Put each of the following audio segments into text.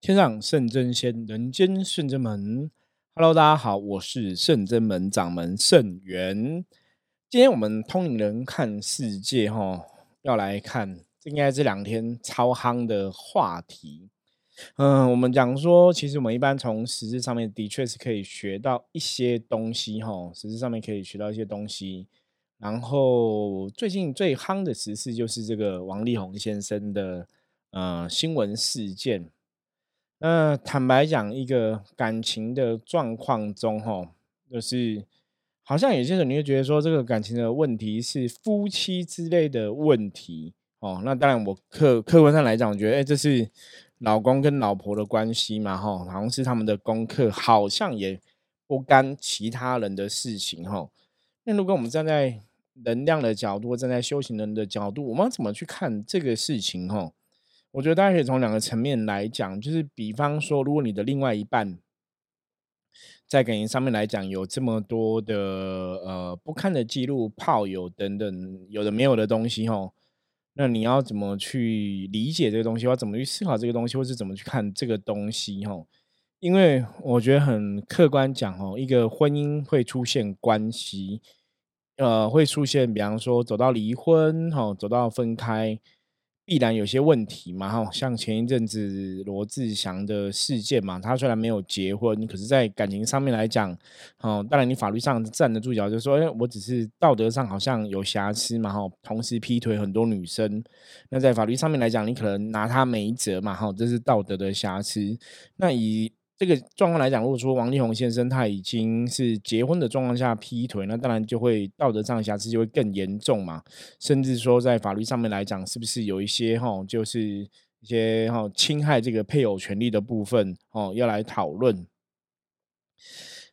天上圣真仙，人间圣真门。Hello，大家好，我是圣真门掌门圣元。今天我们通灵人看世界，哈，要来看，应该这两天超夯的话题。嗯，我们讲说，其实我们一般从实质上面的确是可以学到一些东西，哈，实质上面可以学到一些东西。然后最近最夯的实事就是这个王力宏先生的呃新闻事件。那坦白讲，一个感情的状况中，哈，就是好像有些人你会觉得说，这个感情的问题是夫妻之类的问题，哦，那当然我客客观上来讲，我觉得，哎，这是老公跟老婆的关系嘛，哈，好像是他们的功课，好像也不干其他人的事情，哈。那如果我们站在能量的角度，站在修行人的角度，我们要怎么去看这个事情，哈？我觉得大家可以从两个层面来讲，就是比方说，如果你的另外一半在感情上面来讲有这么多的呃不堪的记录、炮友等等有的没有的东西吼，那你要怎么去理解这个东西？要怎么去思考这个东西，或是怎么去看这个东西吼？因为我觉得很客观讲哦，一个婚姻会出现关系，呃，会出现比方说走到离婚吼，走到分开。必然有些问题嘛，哈，像前一阵子罗志祥的事件嘛，他虽然没有结婚，可是在感情上面来讲，哦，当然你法律上站得住脚，就说，哎，我只是道德上好像有瑕疵嘛，哈，同时劈腿很多女生，那在法律上面来讲，你可能拿他没辙嘛，哈，这是道德的瑕疵，那以。这个状况来讲，如果说王力宏先生他已经是结婚的状况下劈腿，那当然就会道德上的瑕疵就会更严重嘛。甚至说在法律上面来讲，是不是有一些哈，就是一些哈侵害这个配偶权利的部分哦，要来讨论。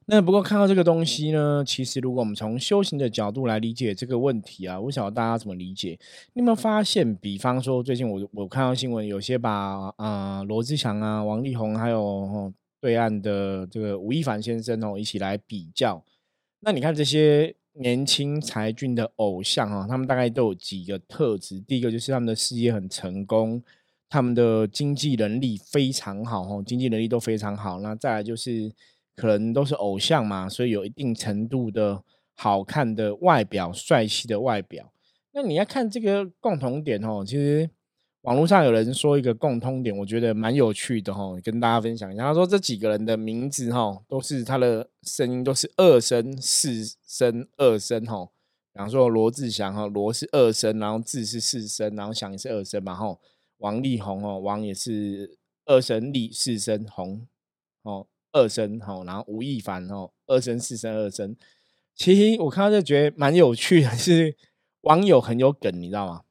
那不过看到这个东西呢，其实如果我们从修行的角度来理解这个问题啊，我晓得大家怎么理解。你有没有发现，比方说最近我我看到新闻，有些把啊罗志祥啊、王力宏还有。对岸的这个吴亦凡先生哦，一起来比较。那你看这些年轻才俊的偶像啊，他们大概都有几个特质。第一个就是他们的事业很成功，他们的经济能力非常好哦，经济能力都非常好。那再来就是可能都是偶像嘛，所以有一定程度的好看的外表、帅气的外表。那你要看这个共同点哦，其实。网络上有人说一个共通点，我觉得蛮有趣的哈，跟大家分享一下。他说这几个人的名字哈，都是他的声音都是二声、四声、二声哈。比方说罗志祥哈，罗是二声，然后志是四声，然后祥也是二声嘛哈。王力宏哦，王也是二声，力四声，宏哦二声哈。然后吴亦凡哦，二声、四声、二声。其实我看到就觉得蛮有趣的，是网友很有梗，你知道吗？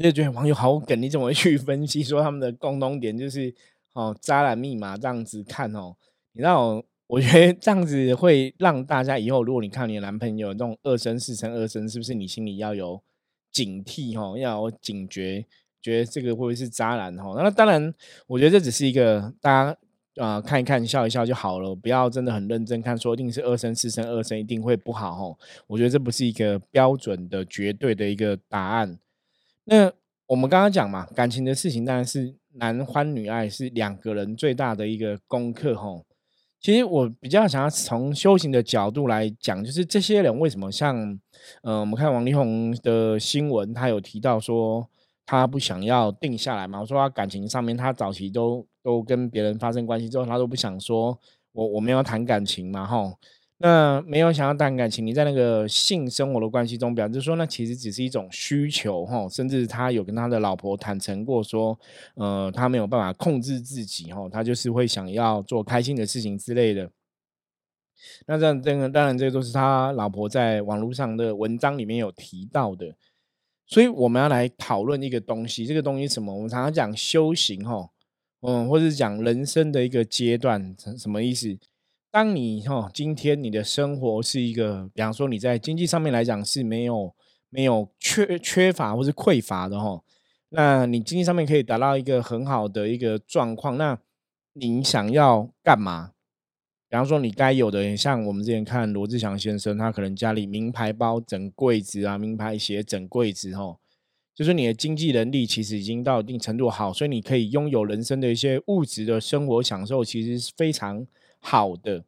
就觉得网友好梗，你怎么去分析说他们的共同点就是哦，渣男密码这样子看哦？你知道，我觉得这样子会让大家以后，如果你看你的男朋友那种二生、四生、二生，是不是你心里要有警惕哦？要有警觉，觉得这个会不会是渣男哦？那当然，我觉得这只是一个大家啊看一看、笑一笑就好了，不要真的很认真看，说一定是二生、四生、二生一定会不好哦？我觉得这不是一个标准的、绝对的一个答案。那我们刚刚讲嘛，感情的事情当然是男欢女爱是两个人最大的一个功课吼。其实我比较想要从修行的角度来讲，就是这些人为什么像，嗯，我们看王力宏的新闻，他有提到说他不想要定下来嘛，我说他感情上面他早期都都跟别人发生关系之后，他都不想说我我们要谈感情嘛吼。那没有想要谈感情，你在那个性生活的关系中，表示说那其实只是一种需求哈，甚至他有跟他的老婆坦诚过说，呃，他没有办法控制自己哈，他就是会想要做开心的事情之类的。那这样这个当然这个都是他老婆在网络上的文章里面有提到的，所以我们要来讨论一个东西，这个东西什么？我们常常讲修行哈，嗯，或者讲人生的一个阶段，什么意思？当你哈今天你的生活是一个，比方说你在经济上面来讲是没有没有缺缺乏或是匮乏的哈，那你经济上面可以达到一个很好的一个状况，那你想要干嘛？比方说你该有的，像我们之前看罗志祥先生，他可能家里名牌包整柜子啊，名牌鞋整柜子哈，就是你的经济能力其实已经到一定程度好，所以你可以拥有人生的一些物质的生活享受，其实是非常好的。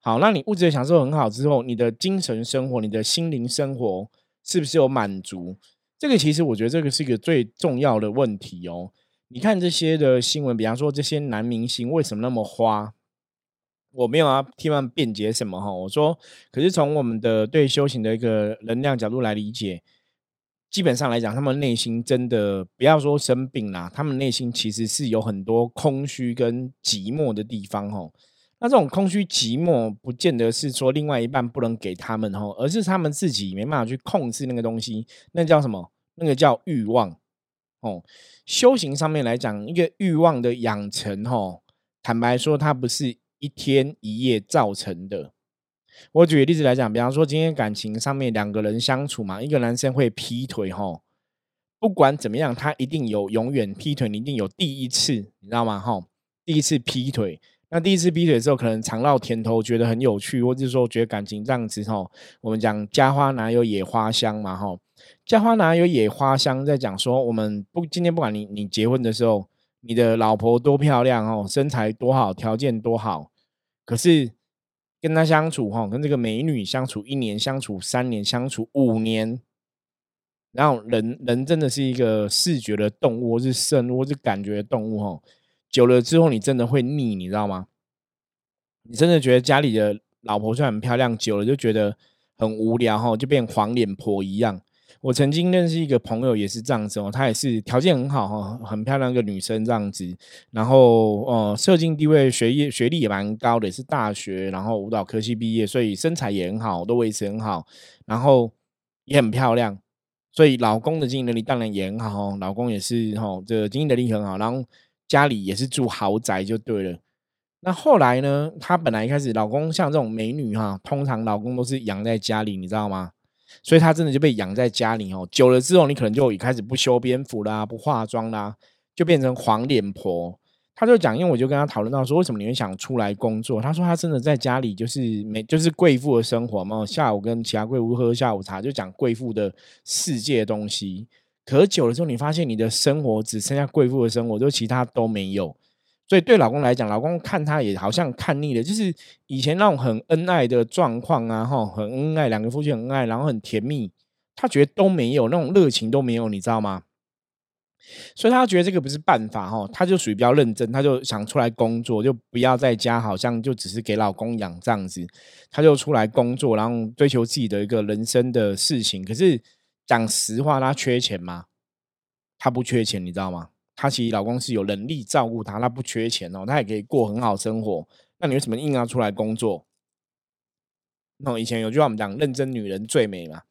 好，那你物质的享受很好之后，你的精神生活、你的心灵生活是不是有满足？这个其实我觉得这个是一个最重要的问题哦。你看这些的新闻，比方说这些男明星为什么那么花？我没有要替他们辩解什么哈。我说，可是从我们的对修行的一个能量角度来理解。基本上来讲，他们内心真的不要说生病啦，他们内心其实是有很多空虚跟寂寞的地方哦。那这种空虚寂寞，不见得是说另外一半不能给他们吼，而是他们自己没办法去控制那个东西，那叫什么？那个叫欲望哦。修行上面来讲，一个欲望的养成吼，坦白说，它不是一天一夜造成的。我举个例子来讲，比方说今天感情上面两个人相处嘛，一个男生会劈腿哈，不管怎么样，他一定有永远劈腿，你一定有第一次，你知道吗？哈，第一次劈腿，那第一次劈腿之后，可能尝到甜头，觉得很有趣，或者说觉得感情这样子吼，我们讲家花哪有野花香嘛，吼，家花哪有野花香，在讲说我们不今天不管你你结婚的时候，你的老婆多漂亮哦，身材多好，条件多好，可是。跟她相处哈，跟这个美女相处一年，相处三年，相处五年，然后人人真的是一个视觉的动物，或是生物，是感觉的动物哈。久了之后，你真的会腻，你知道吗？你真的觉得家里的老婆虽然很漂亮，久了就觉得很无聊哈，就变黄脸婆一样。我曾经认识一个朋友，也是这样子哦，她也是条件很好哈，很漂亮一个女生这样子，然后呃，社经地位、学业、学历也蛮高的，也是大学，然后舞蹈科系毕业，所以身材也很好，都维持很好，然后也很漂亮，所以老公的经营能力当然也很好，老公也是哈，这个经营能力很好，然后家里也是住豪宅就对了。那后来呢，她本来一开始老公像这种美女哈，通常老公都是养在家里，你知道吗？所以她真的就被养在家里哦，久了之后，你可能就一开始不修边幅啦，不化妆啦，就变成黄脸婆。她就讲，因为我就跟她讨论到说，为什么你会想出来工作？她说她真的在家里就是没就是贵妇的生活嘛，下午跟其他贵妇喝下午茶，就讲贵妇的世界东西。可久了之后，你发现你的生活只剩下贵妇的生活，就其他都没有。所以对老公来讲，老公看他也好像看腻了，就是以前那种很恩爱的状况啊，哈，很恩爱，两个夫妻很恩爱，然后很甜蜜，他觉得都没有那种热情都没有，你知道吗？所以他觉得这个不是办法，哈，他就属于比较认真，他就想出来工作，就不要在家，好像就只是给老公养这样子，他就出来工作，然后追求自己的一个人生的事情。可是讲实话，她缺钱吗？她不缺钱，你知道吗？她其实老公是有能力照顾她，她不缺钱哦，她也可以过很好生活。那你为什么硬要出来工作？那以前有句话我们讲，认真女人最美嘛。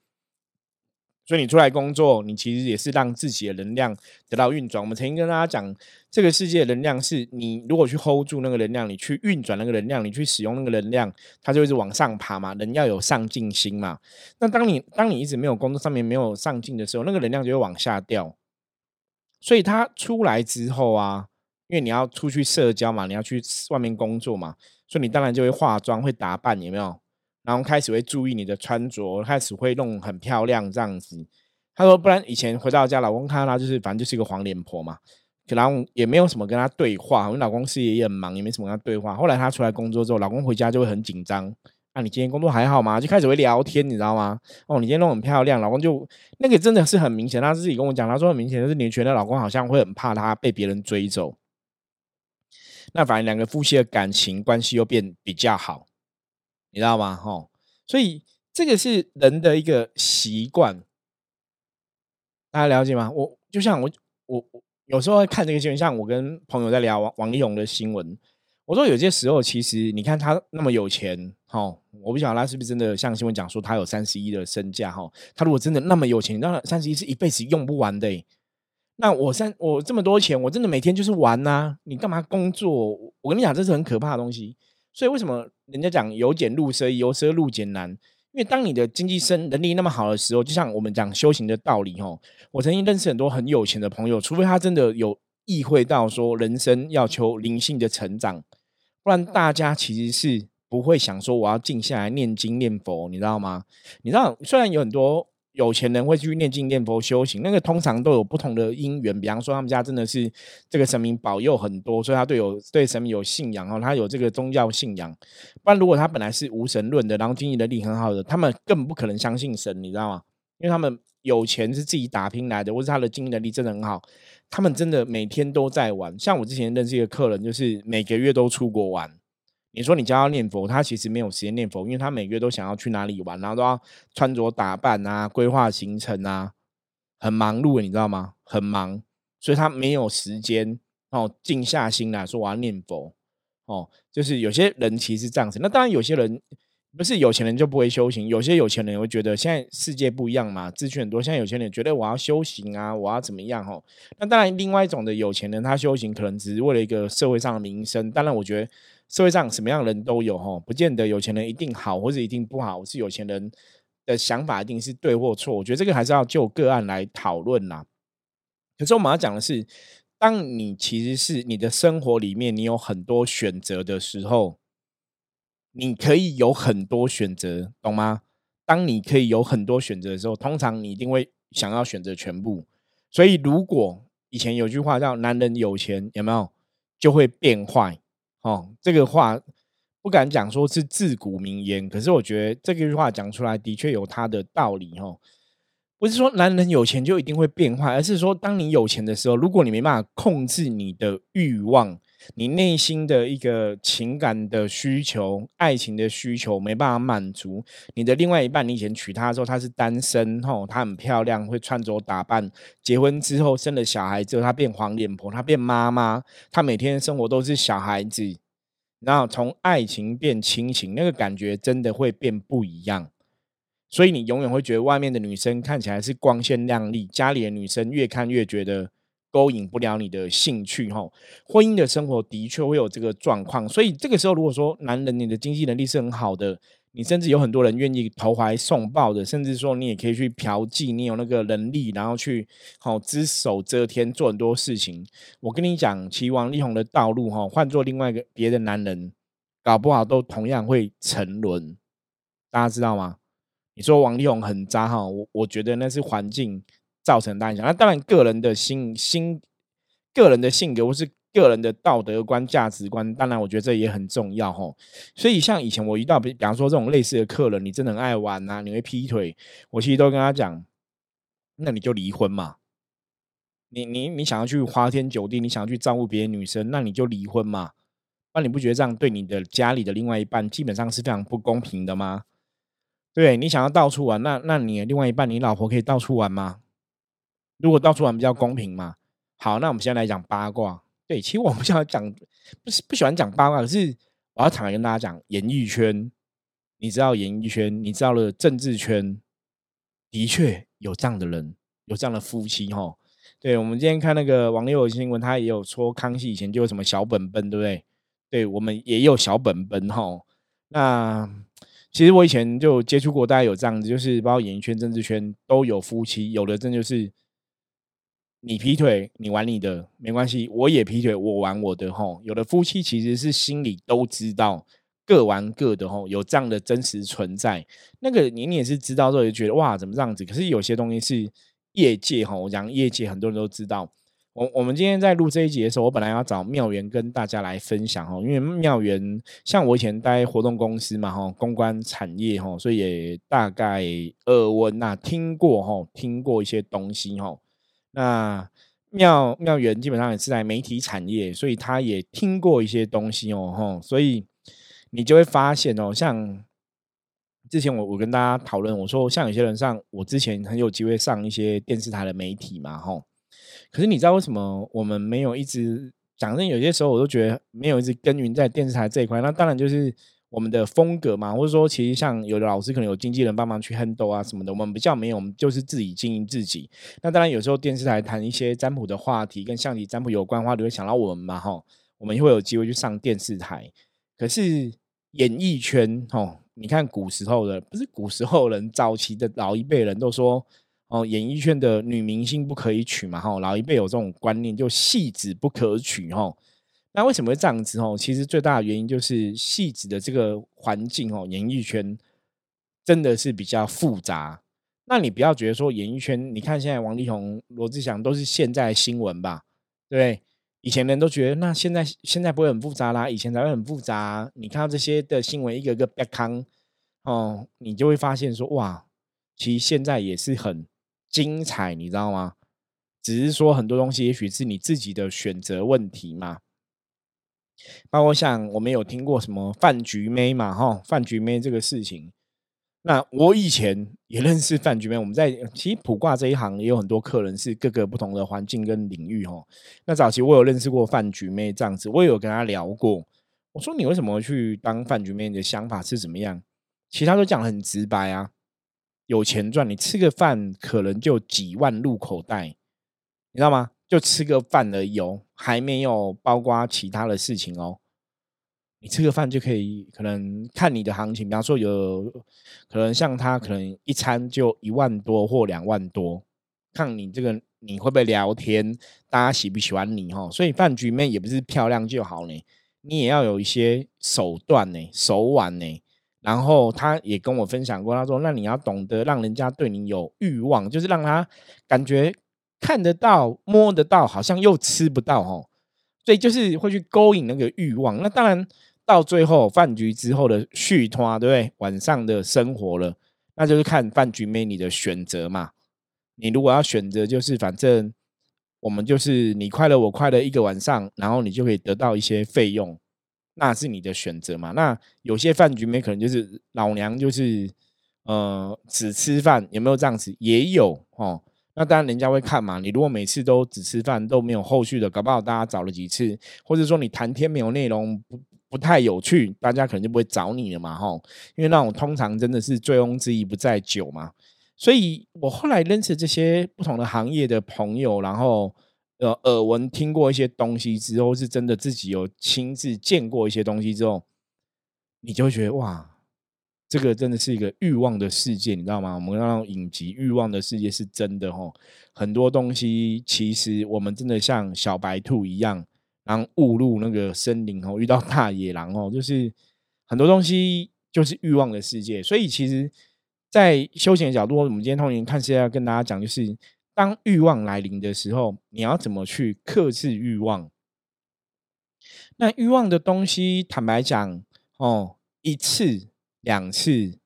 所以你出来工作，你其实也是让自己的能量得到运转。我们曾经跟大家讲，这个世界能量是你如果去 hold 住那个能量，你去运转那个能量，你去使用那个能量，它就一直往上爬嘛。人要有上进心嘛。那当你当你一直没有工作上面没有上进的时候，那个能量就会往下掉。所以他出来之后啊，因为你要出去社交嘛，你要去外面工作嘛，所以你当然就会化妆、会打扮，有没有？然后开始会注意你的穿着，开始会弄很漂亮这样子。他说，不然以前回到家，老公看到他就是反正就是一个黄脸婆嘛，然后也没有什么跟他对话。我老公事业也很忙，也没什么跟他对话。后来他出来工作之后，老公回家就会很紧张。那你今天工作还好吗？就开始会聊天，你知道吗？哦，你今天弄很漂亮，老公就那个真的是很明显。他自己跟我讲，他说很明显就是你觉得老公好像会很怕他被别人追走。那反正两个夫妻的感情关系又变比较好，你知道吗？哈，所以这个是人的一个习惯，大家了解吗？我就像我我我有时候看这个新闻，像我跟朋友在聊王王力宏的新闻。我说有些时候，其实你看他那么有钱，哈，我不晓得他是不是真的像新闻讲说他有三十亿的身价，哈，他如果真的那么有钱，那三十亿是一辈子用不完的。那我三我这么多钱，我真的每天就是玩呐，你干嘛工作？我跟你讲，这是很可怕的东西。所以为什么人家讲由俭入奢易，由奢入俭难？因为当你的经济生能力那么好的时候，就像我们讲修行的道理，哦，我曾经认识很多很有钱的朋友，除非他真的有。意会到说，人生要求灵性的成长，不然大家其实是不会想说我要静下来念经念佛，你知道吗？你知道，虽然有很多有钱人会去念经念佛修行，那个通常都有不同的因缘。比方说，他们家真的是这个神明保佑很多，所以他对有对神明有信仰哦，他有这个宗教信仰。不然，如果他本来是无神论的，然后经营能力很好的，他们根本不可能相信神，你知道吗？因为他们有钱是自己打拼来的，或是他的经营能力真的很好，他们真的每天都在玩。像我之前认识一个客人，就是每个月都出国玩。你说你教他念佛，他其实没有时间念佛，因为他每个月都想要去哪里玩，然后都要穿着打扮啊，规划行程啊，很忙碌，你知道吗？很忙，所以他没有时间哦，静下心来说我要念佛哦。就是有些人其实这样子，那当然有些人不是有钱人就不会修行，有些有钱人会觉得现在世界不一样嘛，资讯很多，现在有钱人觉得我要修行啊，我要怎么样哦？那当然，另外一种的有钱人他修行可能只是为了一个社会上的名声，当然我觉得。社会上什么样的人都有哈，不见得有钱人一定好或者一定不好，是有钱人的想法一定是对或错。我觉得这个还是要就个案来讨论啦。可是我们要讲的是，当你其实是你的生活里面你有很多选择的时候，你可以有很多选择，懂吗？当你可以有很多选择的时候，通常你一定会想要选择全部。所以如果以前有句话叫“男人有钱有没有就会变坏”。哦，这个话不敢讲说是自古名言，可是我觉得这句话讲出来的确有它的道理。哦，不是说男人有钱就一定会变坏，而是说当你有钱的时候，如果你没办法控制你的欲望。你内心的一个情感的需求、爱情的需求没办法满足，你的另外一半，你以前娶她的时候她是单身，吼，她很漂亮，会穿着打扮，结婚之后生了小孩之后，她变黄脸婆，她变妈妈，她每天生活都是小孩子，然后从爱情变亲情，那个感觉真的会变不一样，所以你永远会觉得外面的女生看起来是光鲜亮丽，家里的女生越看越觉得。勾引不了你的兴趣，哈，婚姻的生活的确会有这个状况，所以这个时候，如果说男人你的经济能力是很好的，你甚至有很多人愿意投怀送抱的，甚至说你也可以去嫖妓，你有那个能力，然后去好只手遮天做很多事情。我跟你讲，齐王力宏的道路，哈，换做另外一个别的男人，搞不好都同样会沉沦。大家知道吗？你说王力宏很渣，哈，我我觉得那是环境。造成大影响，那当然个人的心心、个人的性格或是个人的道德观、价值观，当然我觉得这也很重要吼。所以像以前我遇到比比方说这种类似的客人，你真的很爱玩呐，你会劈腿，我其实都跟他讲，那你就离婚嘛。你你你想要去花天酒地，你想要去照顾别的女生，那你就离婚嘛。那你不觉得这样对你的家里的另外一半基本上是非常不公平的吗？对你想要到处玩，那那你另外一半，你老婆可以到处玩吗？如果到处玩比较公平嘛？好，那我们现在来讲八卦。对，其实我不想讲，不是不喜欢讲八卦，可是我要坦白跟大家讲，演艺圈，你知道演艺圈，你知道了政治圈，的确有这样的人，有这样的夫妻哈。对，我们今天看那个网友新闻，他也有说康熙以前就有什么小本本，对不对？对我们也有小本本哈。那其实我以前就接触过，大家有这样子，就是包括演艺圈、政治圈都有夫妻，有的真就是。你劈腿，你玩你的没关系，我也劈腿，我玩我的吼。有的夫妻其实是心里都知道，各玩各的吼，有这样的真实存在。那个你你也是知道之后就觉得哇，怎么这样子？可是有些东西是业界哈，我讲业界很多人都知道。我我们今天在录这一集的时候，我本来要找妙元跟大家来分享哈，因为妙元像我以前待活动公司嘛哈，公关产业哈，所以也大概耳闻呐，听过哈，听过一些东西哈。那妙妙元基本上也是在媒体产业，所以他也听过一些东西哦，吼，所以你就会发现哦，像之前我我跟大家讨论，我说像有些人上，我之前很有机会上一些电视台的媒体嘛，吼，可是你知道为什么我们没有一直讲真，有些时候我都觉得没有一直耕耘在电视台这一块，那当然就是。我们的风格嘛，或者说，其实像有的老师可能有经纪人帮忙去 handle 啊什么的，我们比较没有，我们就是自己经营自己。那当然有时候电视台谈一些占卜的话题，跟象棋占卜有关的话，都会想到我们嘛，哈，我们会有机会去上电视台。可是演艺圈，哦，你看古时候的，不是古时候人，早期的老一辈人都说，哦，演艺圈的女明星不可以娶嘛，哈，老一辈有这种观念，就戏子不可娶，哈。那为什么会这样子哦？其实最大的原因就是戏子的这个环境哦，演艺圈真的是比较复杂。那你不要觉得说演艺圈，你看现在王力宏、罗志祥都是现在新闻吧？对，以前人都觉得那现在现在不会很复杂啦，以前才会很复杂。你看到这些的新闻一个个 back 康哦，你就会发现说哇，其实现在也是很精彩，你知道吗？只是说很多东西也许是你自己的选择问题嘛。包括像我们有听过什么饭局妹嘛，哈，饭局妹这个事情。那我以前也认识饭局妹，我们在其实卜卦这一行也有很多客人是各个不同的环境跟领域哈。那早期我有认识过饭局妹这样子，我也有跟他聊过。我说你为什么去当饭局妹？你的想法是怎么样？其他都讲很直白啊，有钱赚，你吃个饭可能就几万入口袋，你知道吗？就吃个饭而已哦，还没有包括其他的事情哦。你吃个饭就可以，可能看你的行情，比方说有可能像他可能一餐就一万多或两万多，看你这个你会不会聊天，大家喜不喜欢你哈。所以饭局面也不是漂亮就好呢，你也要有一些手段呢、手腕呢。然后他也跟我分享过，他说：“那你要懂得让人家对你有欲望，就是让他感觉看得到、摸得到，好像又吃不到哦。所以就是会去勾引那个欲望。那当然。”到最后饭局之后的续托，对不对？晚上的生活了，那就是看饭局妹你的选择嘛。你如果要选择，就是反正我们就是你快乐我快乐一个晚上，然后你就可以得到一些费用，那是你的选择嘛。那有些饭局没可能就是老娘就是呃只吃饭，有没有这样子？也有哦。那当然人家会看嘛。你如果每次都只吃饭都没有后续的，搞不好大家找了几次，或者说你谈天没有内容不。不太有趣，大家可能就不会找你了嘛，吼，因为那种通常真的是醉翁之意不在酒嘛，所以我后来认识这些不同的行业的朋友，然后耳闻听过一些东西之后，是真的自己有亲自见过一些东西之后，你就觉得哇，这个真的是一个欲望的世界，你知道吗？我们那种影集欲望的世界是真的，吼，很多东西其实我们真的像小白兔一样。然后误入那个森林哦，遇到大野狼哦，就是很多东西就是欲望的世界。所以其实，在休闲的角度，我们今天通灵看是要跟大家讲，就是当欲望来临的时候，你要怎么去克制欲望？那欲望的东西，坦白讲哦，一次两次，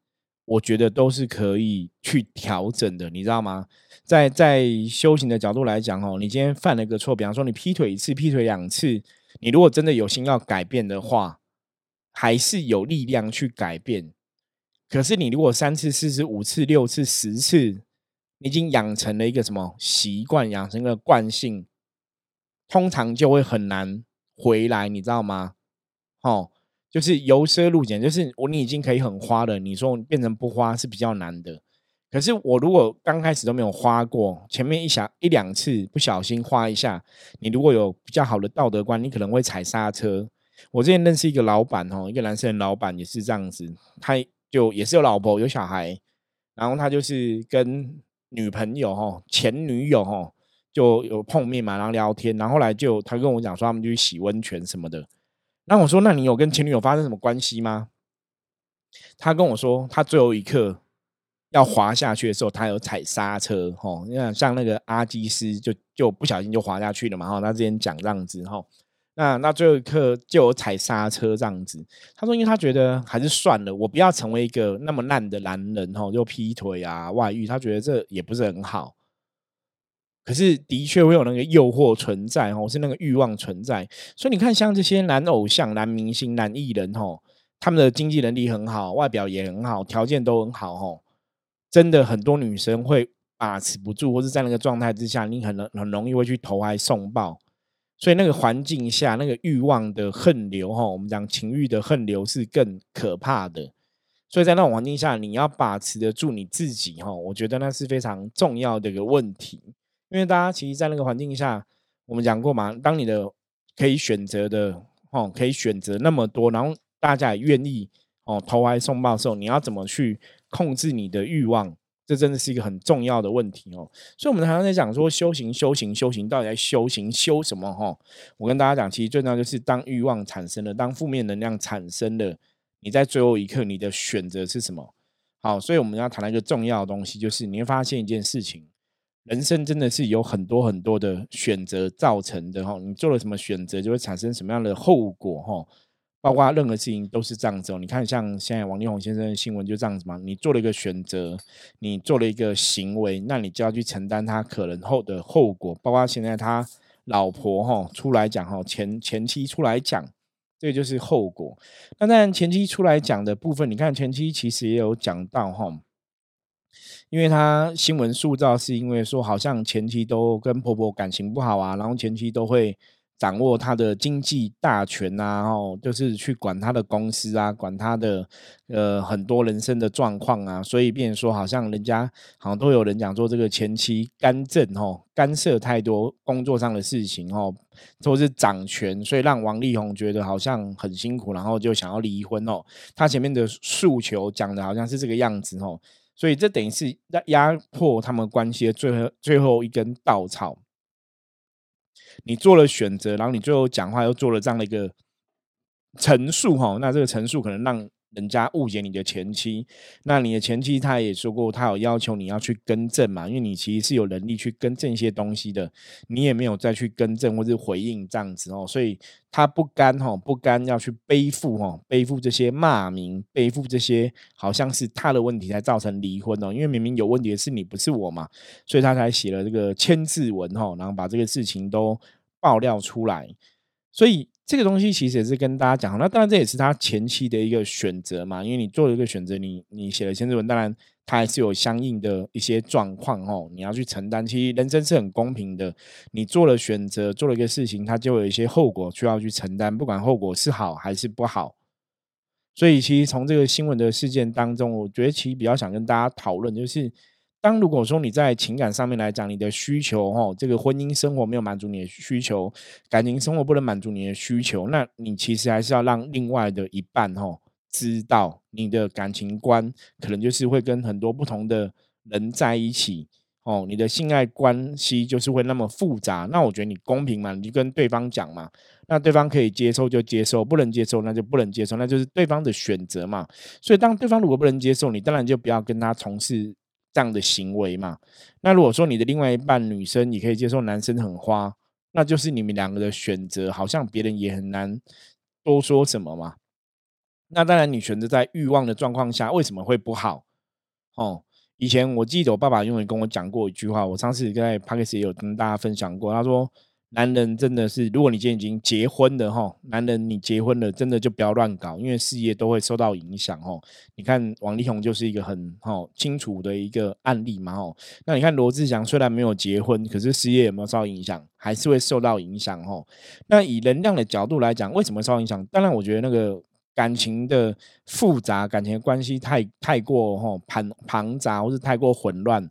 我觉得都是可以去调整的，你知道吗？在在修行的角度来讲，哦，你今天犯了个错，比方说你劈腿一次、劈腿两次，你如果真的有心要改变的话，还是有力量去改变。可是你如果三次、四次、五次、六次、十次，你已经养成了一个什么习惯，养成了惯性，通常就会很难回来，你知道吗？哦，就是由奢入俭，就是我你已经可以很花了，你说变成不花是比较难的。可是我如果刚开始都没有花过，前面一小一两次不小心花一下，你如果有比较好的道德观，你可能会踩刹车。我之前认识一个老板哦，一个男生的老板也是这样子，他就也是有老婆有小孩，然后他就是跟女朋友哈前女友哈就有碰面嘛，然后聊天，然后后来就他跟我讲说他们就去洗温泉什么的。那我说那你有跟前女友发生什么关系吗？他跟我说他最后一刻。要滑下去的时候，他有踩刹车，吼，你看像那个阿基斯就就不小心就滑下去了嘛，哈，他之前讲这样子，哈，那那最后一刻就有踩刹车这样子。他说，因为他觉得还是算了，我不要成为一个那么烂的男人，哈，就劈腿啊、外遇，他觉得这也不是很好。可是的确会有那个诱惑存在，吼，是那个欲望存在。所以你看，像这些男偶像、男明星、男艺人，吼，他们的经济能力很好，外表也很好，条件都很好，吼。真的很多女生会把持不住，或是在那个状态之下，你很能很容易会去投怀送抱。所以那个环境下，那个欲望的恨流哈，我们讲情欲的恨流是更可怕的。所以在那种环境下，你要把持得住你自己哈，我觉得那是非常重要的一个问题。因为大家其实，在那个环境下，我们讲过嘛，当你的可以选择的哦，可以选择那么多，然后大家也愿意哦投怀送抱的时候，你要怎么去？控制你的欲望，这真的是一个很重要的问题哦。所以，我们常常在讲说修行、修行、修行，到底在修行修什么？哈，我跟大家讲，其实最重要就是当欲望产生了，当负面能量产生了，你在最后一刻，你的选择是什么？好，所以我们要谈一个重要的东西，就是你会发现一件事情，人生真的是有很多很多的选择造成的哈。你做了什么选择，就会产生什么样的后果哈。包括任何事情都是这样子哦。你看，像现在王力宏先生的新闻就这样子嘛。你做了一个选择，你做了一个行为，那你就要去承担他可能后的后果。包括现在他老婆哈出来讲哈，前前妻出来讲，这就是后果。那当然前妻出来讲的部分，你看前妻其实也有讲到哈，因为他新闻塑造是因为说好像前妻都跟婆婆感情不好啊，然后前妻都会。掌握他的经济大权啊，然哦，就是去管他的公司啊，管他的呃很多人生的状况啊，所以变说好像人家好像都有人讲说这个前妻干政哦，干涉太多工作上的事情哦，都是掌权，所以让王力宏觉得好像很辛苦，然后就想要离婚哦。他前面的诉求讲的好像是这个样子哦，所以这等于是压压迫他们关系的最后最后一根稻草。你做了选择，然后你最后讲话又做了这样的一个陈述，哈，那这个陈述可能让。人家误解你的前妻，那你的前妻他也说过，他有要求你要去更正嘛，因为你其实是有能力去更正一些东西的，你也没有再去更正或者回应这样子哦，所以他不甘哈，不甘要去背负哈，背负这些骂名，背负这些好像是他的问题才造成离婚哦，因为明明有问题的是你，不是我嘛，所以他才写了这个签字文哈，然后把这个事情都爆料出来，所以。这个东西其实也是跟大家讲，那当然这也是他前期的一个选择嘛，因为你做了一个选择，你你写了签字文，当然他还是有相应的一些状况哦，你要去承担。其实人生是很公平的，你做了选择，做了一个事情，它就有一些后果需要去承担，不管后果是好还是不好。所以其实从这个新闻的事件当中，我觉得其实比较想跟大家讨论就是。当如果说你在情感上面来讲，你的需求哈，这个婚姻生活没有满足你的需求，感情生活不能满足你的需求，那你其实还是要让另外的一半哈知道你的感情观可能就是会跟很多不同的人在一起哦，你的性爱关系就是会那么复杂。那我觉得你公平嘛，你就跟对方讲嘛，那对方可以接受就接受，不能接受那就不能接受，那就是对方的选择嘛。所以当对方如果不能接受你，当然就不要跟他从事。这样的行为嘛，那如果说你的另外一半女生你可以接受男生很花，那就是你们两个的选择，好像别人也很难多说什么嘛。那当然，你选择在欲望的状况下，为什么会不好？哦，以前我记得我爸爸永远跟我讲过一句话，我上次在 p a r k e s 也有跟大家分享过，他说。男人真的是，如果你今天已经结婚了哈，男人你结婚了，真的就不要乱搞，因为事业都会受到影响哦。你看王力宏就是一个很哈清楚的一个案例嘛哦。那你看罗志祥虽然没有结婚，可是事业有没有受到影响？还是会受到影响哦。那以能量的角度来讲，为什么受到影响？当然，我觉得那个感情的复杂，感情的关系太太过哈庞庞杂，或是太过混乱。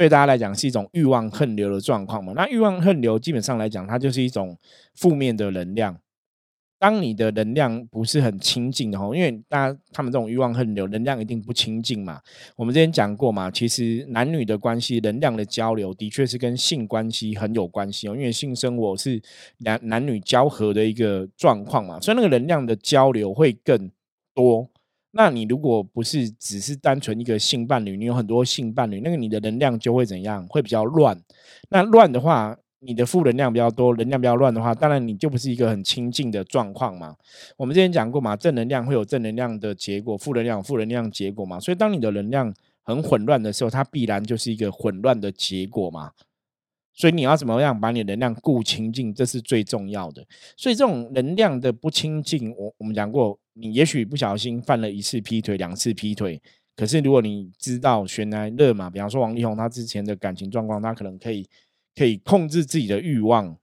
对大家来讲是一种欲望横流的状况嘛？那欲望横流基本上来讲，它就是一种负面的能量。当你的能量不是很清净的吼，因为大家他们这种欲望横流，能量一定不清净嘛。我们之前讲过嘛，其实男女的关系，能量的交流的确是跟性关系很有关系哦。因为性生活是男男女交合的一个状况嘛，所以那个能量的交流会更多。那你如果不是只是单纯一个性伴侣，你有很多性伴侣，那个你的能量就会怎样？会比较乱。那乱的话，你的负能量比较多，能量比较乱的话，当然你就不是一个很清净的状况嘛。我们之前讲过嘛，正能量会有正能量的结果，负能量负能量结果嘛。所以当你的能量很混乱的时候，它必然就是一个混乱的结果嘛。所以你要怎么样把你的能量固清净，这是最重要的。所以这种能量的不清净，我我们讲过。你也许不小心犯了一次劈腿、两次劈腿，可是如果你知道悬来热嘛，比方说王力宏他之前的感情状况，他可能可以可以控制自己的欲望，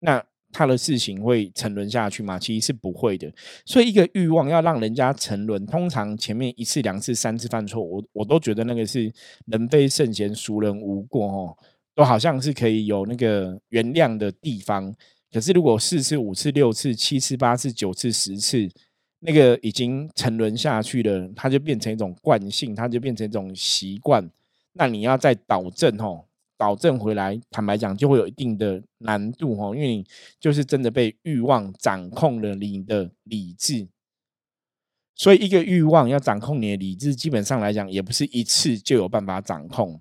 那他的事情会沉沦下去吗？其实是不会的。所以一个欲望要让人家沉沦，通常前面一次、两次、三次犯错，我我都觉得那个是人非圣贤，孰人无过哦，都好像是可以有那个原谅的地方。可是如果四次、五次、六次、七次、八次、九次、十次，那个已经沉沦下去了，它就变成一种惯性，它就变成一种习惯。那你要再导正吼，导正回来，坦白讲，就会有一定的难度吼，因为你就是真的被欲望掌控了你的理智。所以一个欲望要掌控你的理智，基本上来讲，也不是一次就有办法掌控。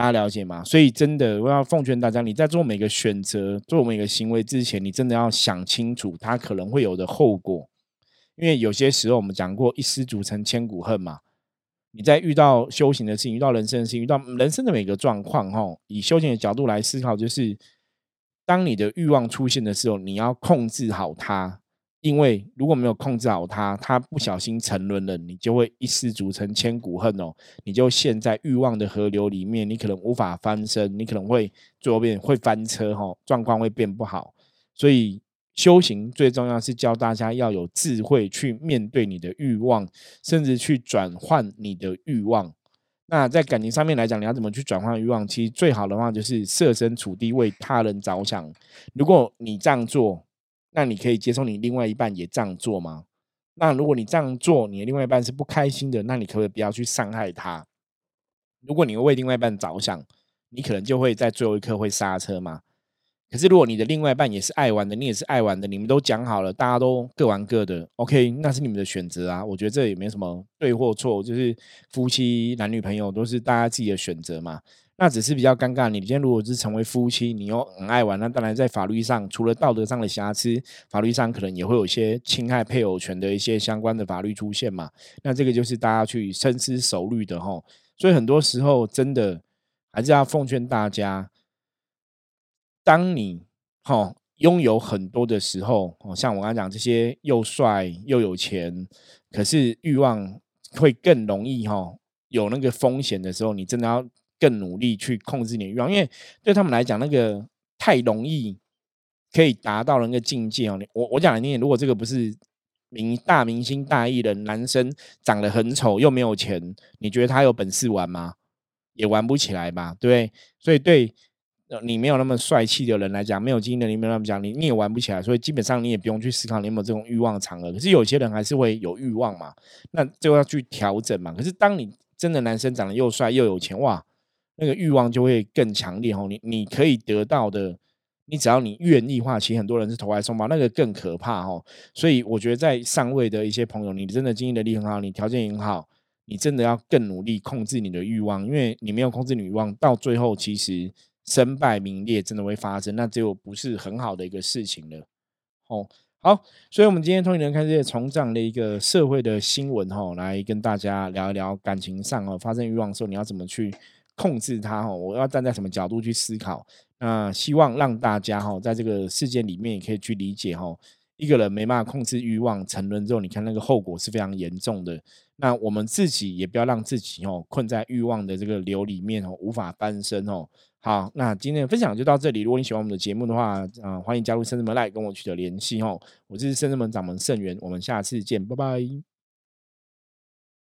大家了解吗？所以真的，我要奉劝大家，你在做每个选择、做每个行为之前，你真的要想清楚它可能会有的后果。因为有些时候，我们讲过“一失足成千古恨”嘛。你在遇到修行的事情、遇到人生的事情、遇到人生的每个状况，哈，以修行的角度来思考，就是当你的欲望出现的时候，你要控制好它。因为如果没有控制好它，它不小心沉沦了，你就会一失足成千古恨哦，你就陷在欲望的河流里面，你可能无法翻身，你可能会最后变会翻车哈，状况会变不好。所以修行最重要是教大家要有智慧去面对你的欲望，甚至去转换你的欲望。那在感情上面来讲，你要怎么去转换欲望？其实最好的话就是设身处地为他人着想。如果你这样做，那你可以接受你另外一半也这样做吗？那如果你这样做，你的另外一半是不开心的，那你可不可以不要去伤害他？如果你为另外一半着想，你可能就会在最后一刻会刹车嘛。可是如果你的另外一半也是爱玩的，你也是爱玩的，你们都讲好了，大家都各玩各的，OK，那是你们的选择啊。我觉得这也没什么对或错，就是夫妻男女朋友都是大家自己的选择嘛。那只是比较尴尬。你今天如果是成为夫妻，你又很爱玩，那当然在法律上，除了道德上的瑕疵，法律上可能也会有一些侵害配偶权的一些相关的法律出现嘛。那这个就是大家去深思熟虑的吼。所以很多时候，真的还是要奉劝大家，当你哈拥有很多的时候，哦，像我刚讲这些又帅又有钱，可是欲望会更容易哈有那个风险的时候，你真的要。更努力去控制你的欲望，因为对他们来讲，那个太容易可以达到那个境界哦。我我讲你，如果这个不是明大明星大艺人，男生长得很丑又没有钱，你觉得他有本事玩吗？也玩不起来吧，对不对？所以对你没有那么帅气的人来讲，没有经验的你没有那么讲，你你也玩不起来。所以基本上你也不用去思考你有没有这种欲望的场合。可是有些人还是会有欲望嘛，那就要去调整嘛。可是当你真的男生长得又帅又有钱，哇！那个欲望就会更强烈哦，你你可以得到的，你只要你愿意话，其实很多人是投怀送抱，那个更可怕哦。所以我觉得在上位的一些朋友，你真的经营能力很好，你条件也很好，你真的要更努力控制你的欲望，因为你没有控制你欲望，到最后其实身败名裂真的会发生，那就不是很好的一个事情了。哦，好，所以我们今天通灵人看这些从这样的一个社会的新闻哈，来跟大家聊一聊感情上哦，发生欲望的时候你要怎么去。控制它哈，我要站在什么角度去思考？那希望让大家哈，在这个事件里面也可以去理解哈，一个人没办法控制欲望沉沦之后，你看那个后果是非常严重的。那我们自己也不要让自己哦困在欲望的这个流里面哦，无法翻身哦。好，那今天的分享就到这里。如果你喜欢我们的节目的话，啊，欢迎加入圣智门来跟我取得联系哦。我是圣智门掌门圣元，我们下次见，拜拜。